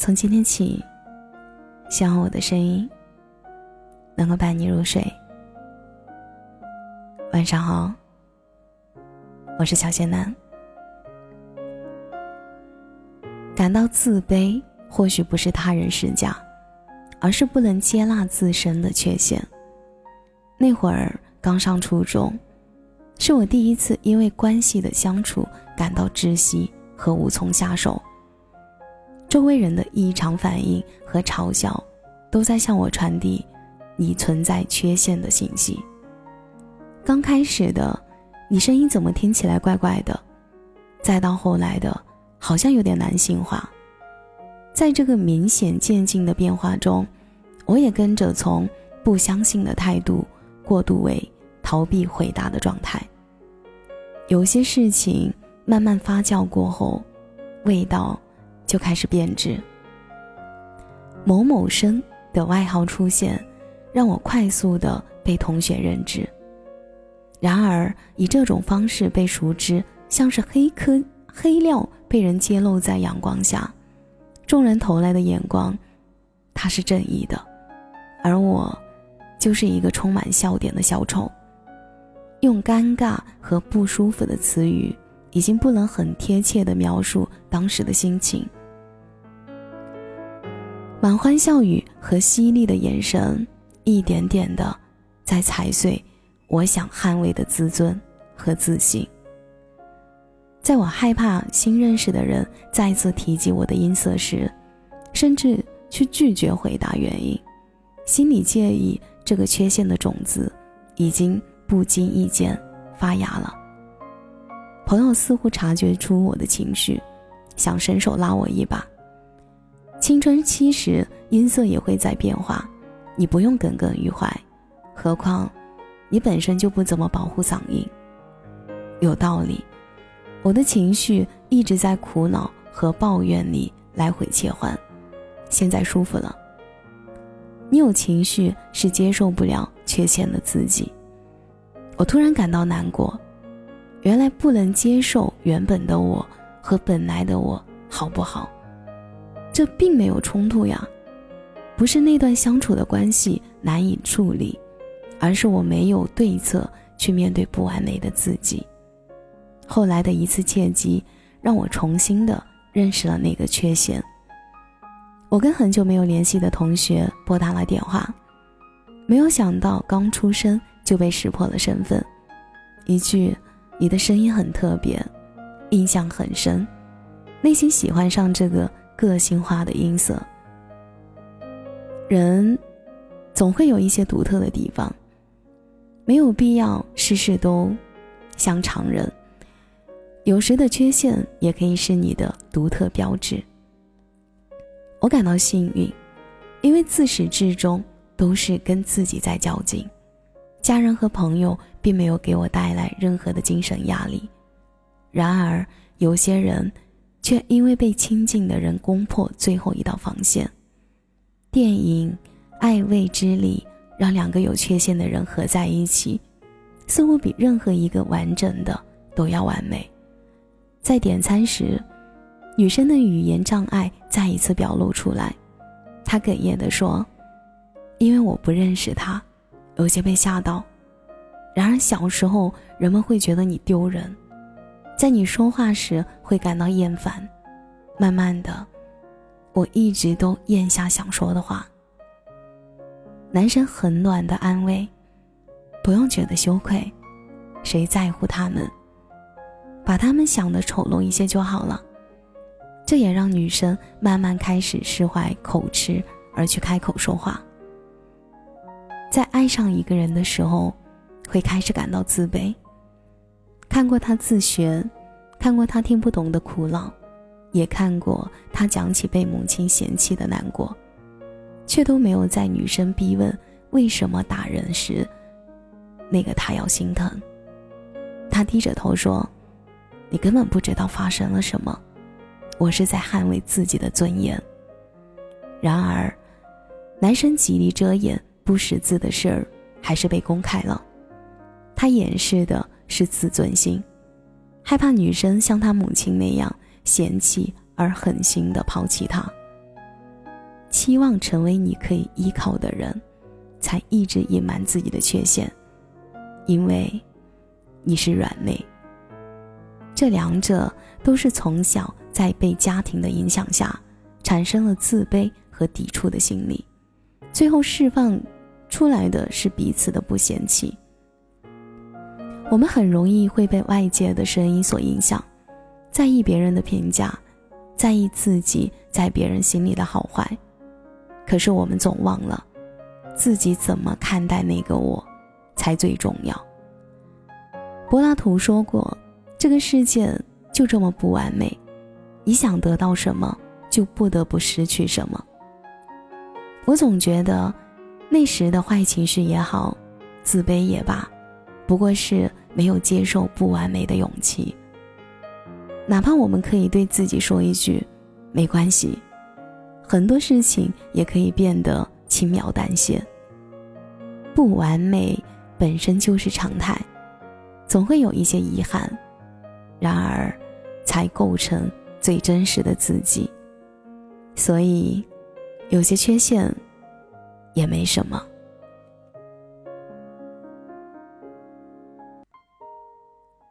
从今天起，希望我的声音能够伴你入睡。晚上好，我是小仙男。感到自卑，或许不是他人施加，而是不能接纳自身的缺陷。那会儿刚上初中，是我第一次因为关系的相处感到窒息和无从下手。周围人的异常反应和嘲笑，都在向我传递你存在缺陷的信息。刚开始的，你声音怎么听起来怪怪的？再到后来的，好像有点男性化。在这个明显渐进的变化中，我也跟着从不相信的态度过渡为逃避回答的状态。有些事情慢慢发酵过后，味道。就开始变质。某某生的外号出现，让我快速的被同学认知。然而，以这种方式被熟知，像是黑科黑料被人揭露在阳光下，众人投来的眼光，他是正义的，而我，就是一个充满笑点的小丑。用尴尬和不舒服的词语，已经不能很贴切的描述当时的心情。满欢笑语和犀利的眼神，一点点的在踩碎我想捍卫的自尊和自信。在我害怕新认识的人再次提及我的音色时，甚至去拒绝回答原因，心里介意这个缺陷的种子已经不经意间发芽了。朋友似乎察觉出我的情绪，想伸手拉我一把。青春期时，音色也会在变化，你不用耿耿于怀。何况，你本身就不怎么保护嗓音。有道理，我的情绪一直在苦恼和抱怨里来回切换，现在舒服了。你有情绪是接受不了缺陷的自己，我突然感到难过。原来不能接受原本的我和本来的我，好不好？这并没有冲突呀，不是那段相处的关系难以处理，而是我没有对策去面对不完美的自己。后来的一次契机，让我重新的认识了那个缺陷。我跟很久没有联系的同学拨打了电话，没有想到刚出生就被识破了身份，一句“你的声音很特别”，印象很深，内心喜欢上这个。个性化的音色，人总会有一些独特的地方，没有必要事事都像常人。有时的缺陷也可以是你的独特标志。我感到幸运，因为自始至终都是跟自己在较劲，家人和朋友并没有给我带来任何的精神压力。然而，有些人。却因为被亲近的人攻破最后一道防线。电影《爱未之力》让两个有缺陷的人合在一起，似乎比任何一个完整的都要完美。在点餐时，女生的语言障碍再一次表露出来，她哽咽地说：“因为我不认识他，有些被吓到。然而小时候，人们会觉得你丢人。”在你说话时会感到厌烦，慢慢的，我一直都咽下想说的话。男生很暖的安慰，不用觉得羞愧，谁在乎他们？把他们想的丑陋一些就好了。这也让女生慢慢开始释怀口吃，而去开口说话。在爱上一个人的时候，会开始感到自卑。看过他自学，看过他听不懂的苦恼，也看过他讲起被母亲嫌弃的难过，却都没有在女生逼问为什么打人时，那个他要心疼。他低着头说：“你根本不知道发生了什么，我是在捍卫自己的尊严。”然而，男生极力遮掩不识字的事儿，还是被公开了。他掩饰的。是自尊心，害怕女生像他母亲那样嫌弃而狠心的抛弃他。期望成为你可以依靠的人，才一直隐瞒自己的缺陷，因为你是软肋。这两者都是从小在被家庭的影响下，产生了自卑和抵触的心理，最后释放出来的是彼此的不嫌弃。我们很容易会被外界的声音所影响，在意别人的评价，在意自己在别人心里的好坏。可是我们总忘了，自己怎么看待那个我，才最重要。柏拉图说过：“这个世界就这么不完美，你想得到什么，就不得不失去什么。”我总觉得，那时的坏情绪也好，自卑也罢，不过是。没有接受不完美的勇气，哪怕我们可以对自己说一句“没关系”，很多事情也可以变得轻描淡写。不完美本身就是常态，总会有一些遗憾，然而，才构成最真实的自己。所以，有些缺陷也没什么。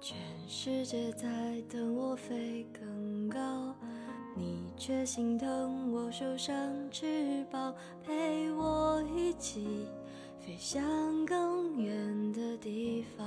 全世界在等我飞更高，你却心疼我受伤翅膀，陪我一起飞向更远的地方。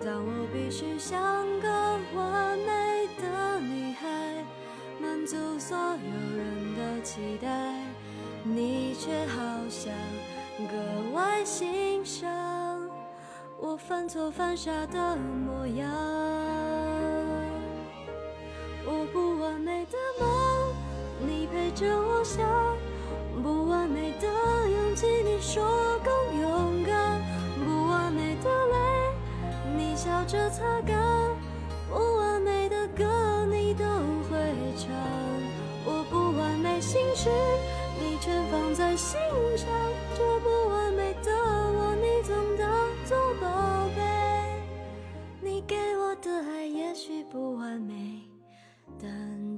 当我必须像个完美的女孩，满足所有人的期待，你却好像格外欣赏。我犯错犯傻的模样，我不完美的梦，你陪着我想；不完美的勇气，你说更勇敢；不完美的泪，你笑着擦干；不完美的歌，你都会唱。我不完美心事，你全放在心上。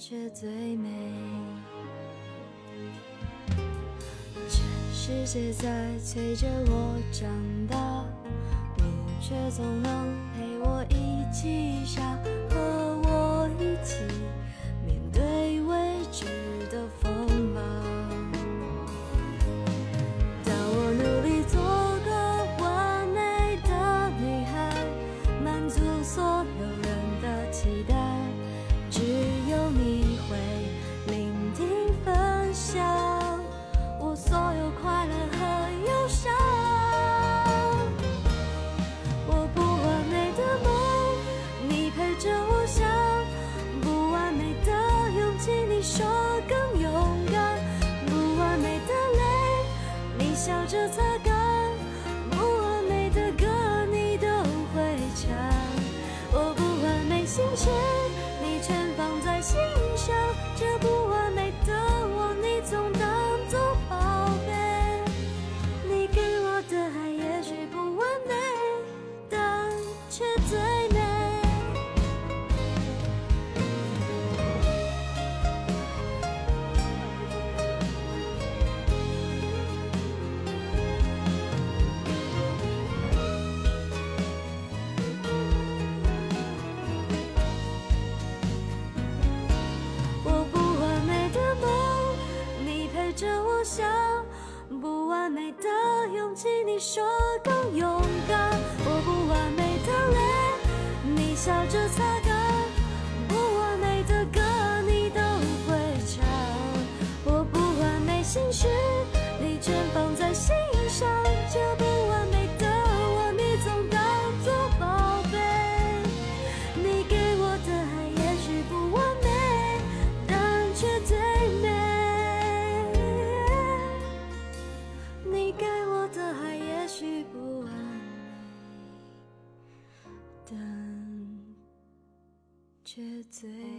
却最美。全世界在催着我长大，你却总能陪我一起傻，最美。